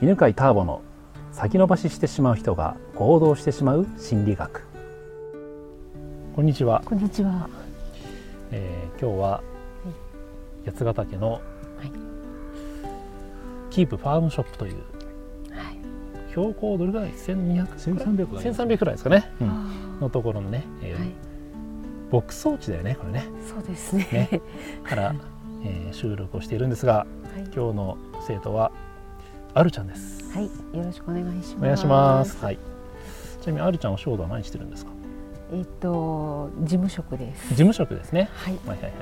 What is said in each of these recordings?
犬飼ターボの先延ばししてしまう人が行動してしまう心理学こんにちは、こんにちは。えー今日は八ヶ岳のはい。キープファームショップというはい。標高どれぐらい？1200 1300ぐらい1300くらいですかね、うんあのところのね、えーーはい。牧草地だよねこれねそうですね。ねから、えー収録をしているんですがはい。今日の生徒はあるちゃんですはい。よろしくお願いします。お願いします。はい。ちなみにあるちゃんは仕事は何してるんですか？えっと事務職です。事務職ですね。はい。はいはいはい。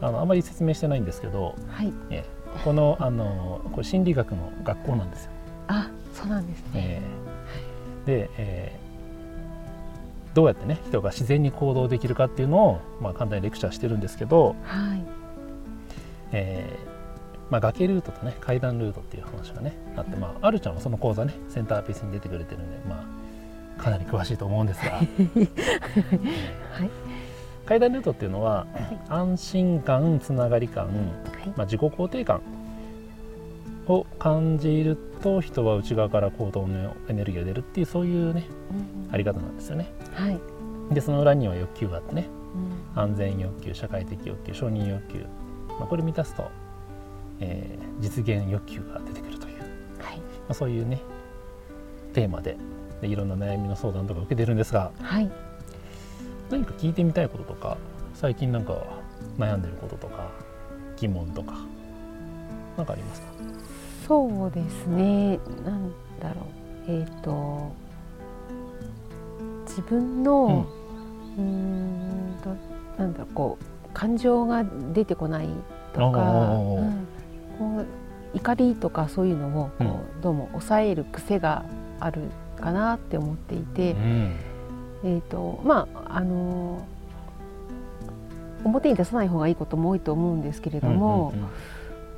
あのあまり説明してないんですけど、はい。えーこのあのこれ心理学の学校なんですよ。あ、そうなんですね。えーで、えーどうやってね人が自然に行動できるかっていうのをまあ簡単にレクチャーしてるんですけど、はい。えーまあ、崖ルートとね階段ルートっていう話がねあって、まあ、あるちゃんはその講座ねセンターピースに出てくれてるんで、まあ、かなり詳しいと思うんですが、はい。階段ルートっていうのははい。安心感つながり感、はい。まあ、自己肯定感を感じると人は内側から行動のエネルギーが出るっていうそういうねうんあり方なんですよねはい。でその裏には欲求があってねうん安全欲求社会的欲求承認欲求、まあ、これ満たすと、えー実現欲求が出てくるという、まはい。あ、そういうねテーマででいろんな悩みの相談とか受けてるんですがはい。何か聞いてみたいこととか最近なんか悩んでることとか疑問とか何かありますか？そうですね。なんだろう。えっ、と自分のうーんとなんだろうこう感情が出てこないとか、うんこう怒りとかそういうのをこう、うん。どうも抑える癖があるかなって思っていて、うん。えっ、とまああの表に出さない方がいいことも多いと思うんですけれども、うんうん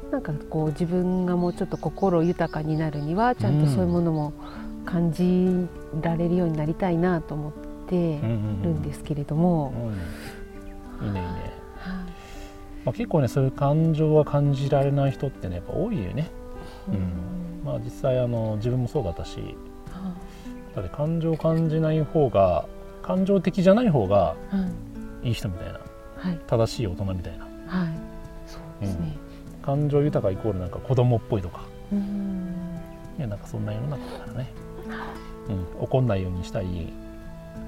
うん。なんかこう自分がもうちょっと心豊かになるにはちゃんとそういうものも感じられるようになりたいなと思ってうん。うんるんですけれども、うん。いいねいいね、はいまあ、結構ねそういう感情は感じられない人ってねやっぱ多いよね、うん。うん。まあ、実際あの自分もそうだったしはだって感情を感じない方が感情的じゃない方がいはいいい人みたいな。はい。正しい大人みたいな。はい。そうですね。感情豊かイコールなんか子供っぽいとか。うん。いやなんかそんな世の中だからね、うん、怒んないようにしたり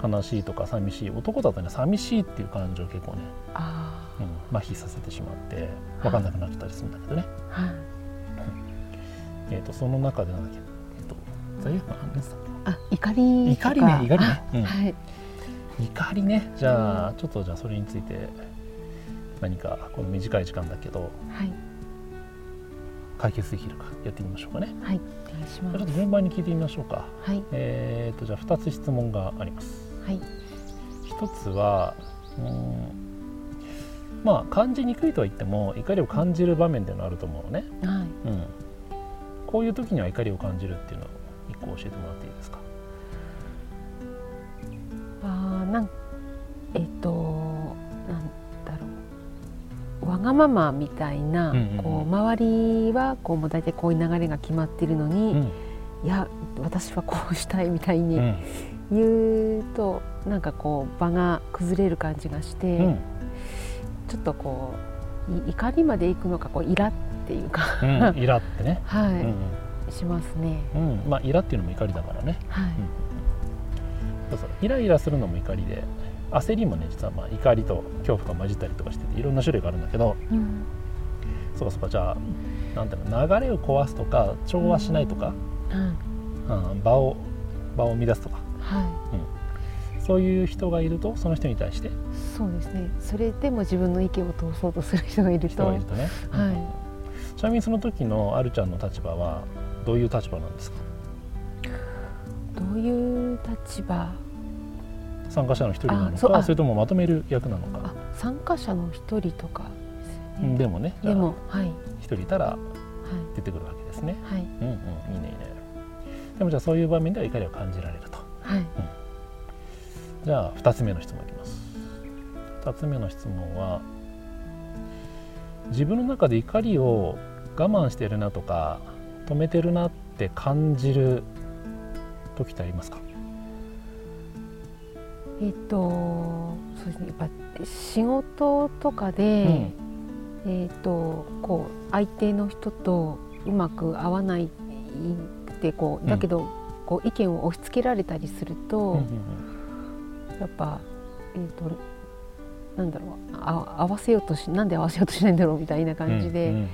悲しいとか寂しい男だとね寂しいっていう感情を結構ね、あうん、麻痺させてしまって分かんなくなったりするんだけどね、あはい。えー、とその中でなんだっけ、えっと罪悪感何ですか？あ怒り怒りね怒りね。うん。あはい怒りね。じゃあちょっとじゃあそれについて何かこの短い時間だけどはい。解決できるかやってみましょうかね。はい。おちょっと順番に聞いてみましょうか。はい。えー、とじゃあ2つ質問がありますはい。一つはうーんまあ感じにくいとは言っても怒りを感じる場面っていうのはあると思うのね、はい。うん、こういう時には怒りを感じるっていうのを一個教えてもらっていいですか？あーなんえっ、となんだろう。わがままみたいな、うんうんうん。こう周りはこうもう大体こういう流れが決まってるのに、うん。いや私はこうしたいみたいうにん言うと、なんかこう場が崩れる感じがして、うん。ちょっとこうい怒りまでいくのかこうイラっていうか。うんイラってね、はい、うんしますね。うん。うん、まあイラっていうのも怒りだからね、はい、そうそう。イライラするのも怒りで焦りもね実はまあ怒りと恐怖が混じったりとかしてていろんな種類があるんだけど。うん。そうかそう。かじゃあなんていうの流れを壊すとか調和しないとか、はいうん、場を場を乱すとかはい。そういう人がいるとその人に対して？そうですね。それでも自分の意見を通そうとする人がいると、人がいるとね、はい。うん。ちなみにその時のあるちゃんの立場はどういう立場なんですか？どういう立場？参加者の一人なのかそれともまとめる役なのあか、参加者の一人とかでね。でもねでもはい。一人いたらは出てくるわけですね。い。はいうんうんいいねいいね。でもじゃあそういう場面では怒りを感じられるとはい。じゃあ2つ目の質問いきます。2つ目の質問は自分の中で怒りを我慢してるなとか止めてるなって感じる時ってありますか？えっとそうですね。やっぱ仕事とかで、えっとこう相手の人とうまく合わないってこうだけど、こう意見を押し付けられたりすると、うんうんやっぱえっとなんだろうあ合わせようとしなんで合わせようとしないんだろうみたいなうん感じで、うんうんうん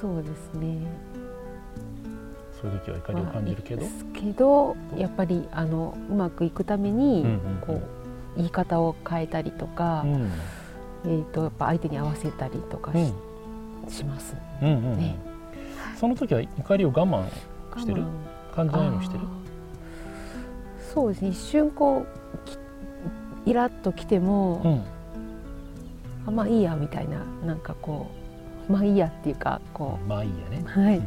そうですね。そういう時は怒りを感じるけど、まあですけどやっぱりあのうまくいくために、うんうんうん。こう言い方を変えたりとか、うん。えー、とやっぱ相手に合わせたりとかし,、します。うんうんうん。ねその時は怒りを我慢してる？我慢感じないようにしてる？そうですね。一瞬こうきイラッときても、うん。あまあいいやみたいななんかこうまあいいやっていうかこまあいいやね。う、はい、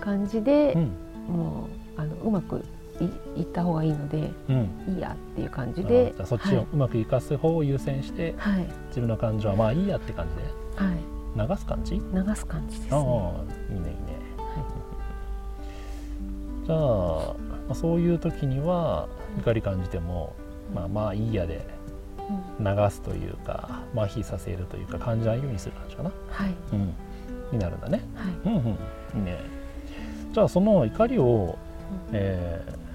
感じでう、ん。もうあのうまくいいった方がいいのでうん。いいやっていう感じあでじゃあそっちをうまく生かす方を優先してはい、はい自分の感情はまあいいやって感じで。はい。流す感じ？流す感じですああね。いいねいいねじゃあ、まあ、そういう時には怒り感じても、まあまあいいやでうん。流すというか麻痺させるというか感じないようにする感じかな、はい。うん、になるんだね。はい。うんうん。いいね。じゃあその怒りを、えー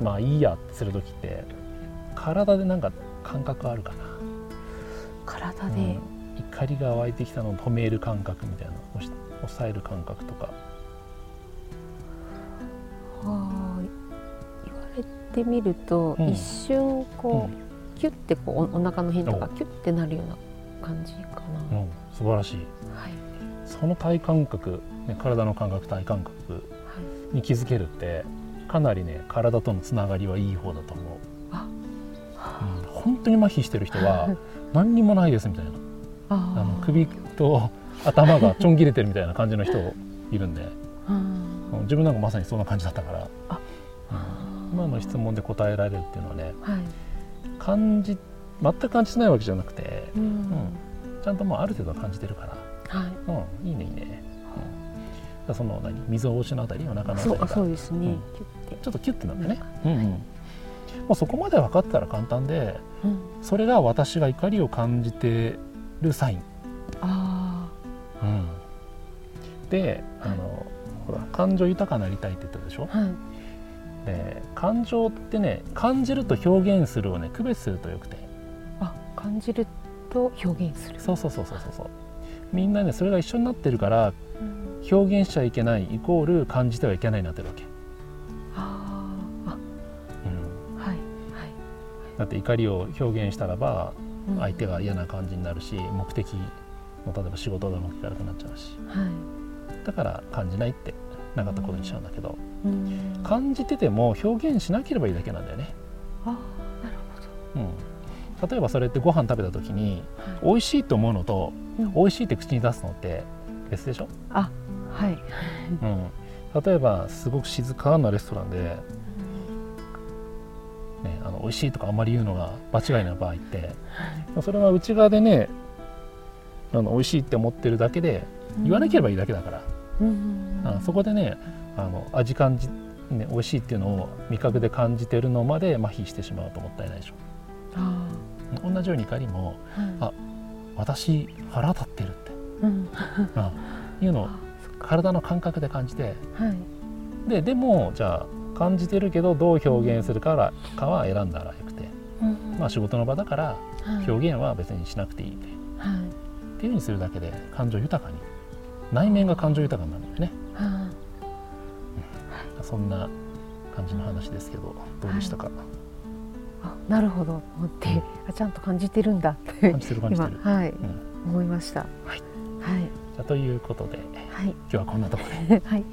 まあいいやってする時って体でなんか感覚あるかな。体で、うん。怒りが湧いてきたのを止める感覚みたいな抑える感覚とかあー言われてみると、うん。一瞬こう、キュッてこうおお腹の辺とかお。キュッてなるような感じかな、うん、素晴らしい。はい。その体感覚、ね、体の感覚体感覚はい。に気づけるってかなりね体とのつながりはいい方だと思う、あ。うん、本当に麻痺してる人は 何にもないですみたいな。ああのー首と頭がちょん切れてるみたいな感じの人いるんで。うんうん自分なんかまさにそんな感じだったから、あ。うん。今の質問で答えられるっていうのはねはい。感じ全く感じてないわけじゃなくてうん。ちゃんとまあある程度は感じてるから。はい。うん、いいねいいね。うん、その何？溝落ちのあたりお腹のあたりそうあがそうですね、うん。ちょっとキュッてなってね。うんうん。もうそこまで分かったら簡単で、うん。それが私が怒りを感じてるサイン。あうん。で、あのほら感情豊かになりたいって言ったでしょ？あはいで、感情ってね感じると表現するをね区別するとよくて。あ感じると表現する、そうそうそうそうそうそう。みんなねそれが一緒になってるからうん表現しちゃいけないイコール感じてはいけないになってるわけ。あーあうん。はいはいだって怒りを表現したらばうん相手が嫌な感じになるし目的の例えば仕事がうまくいかなくなっちゃうしはいだから感じないってなかったことにしちゃうんだけど。うん。感じてても表現しなければいいだけなんだよね、あーなるほうん、例えばそれってご飯食べた時にど、はい。美味しいと思うのとうん。美味しいって口に出すのって別でしょ、あはい。うん、例えばすごく静かなレストランで、ね、あの美味しいとかあんまり言うのが場違いな場合ってそれは内側でねあの美味しいって思ってるだけで言わなければいいだけだから、うんあそこでねあの味感じ、ね、美味しいっていうのを味覚で感じてるのまで麻痺してしまうともったいないでしょ。あ同じように怒りもーはい。あ私腹立ってるって、うん。うん、いうのを体の感覚で感じて。はい。ででもじゃあ感じてるけどどう表現するからかは選んだらよくて、まあ、仕事の場だからはい。表現は別にしなくていいって。はい。っていうふうにするだけで感情豊かに内面が感情豊かになるんだよね。はいそんな感じの話ですけどどうでしたか、あなるほど。思ってあちゃんと感じてるんだって感じてる感じてる、今はい。うん、思いました。はい。はい。じゃあということではい。今日はこんなところで。はい。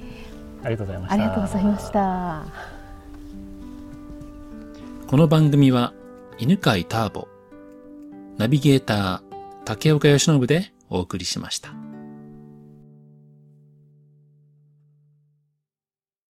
ありがとうございました。ありがとうございました。この番組は犬飼ターボ、ナビゲーター竹岡由伸でお送りしました。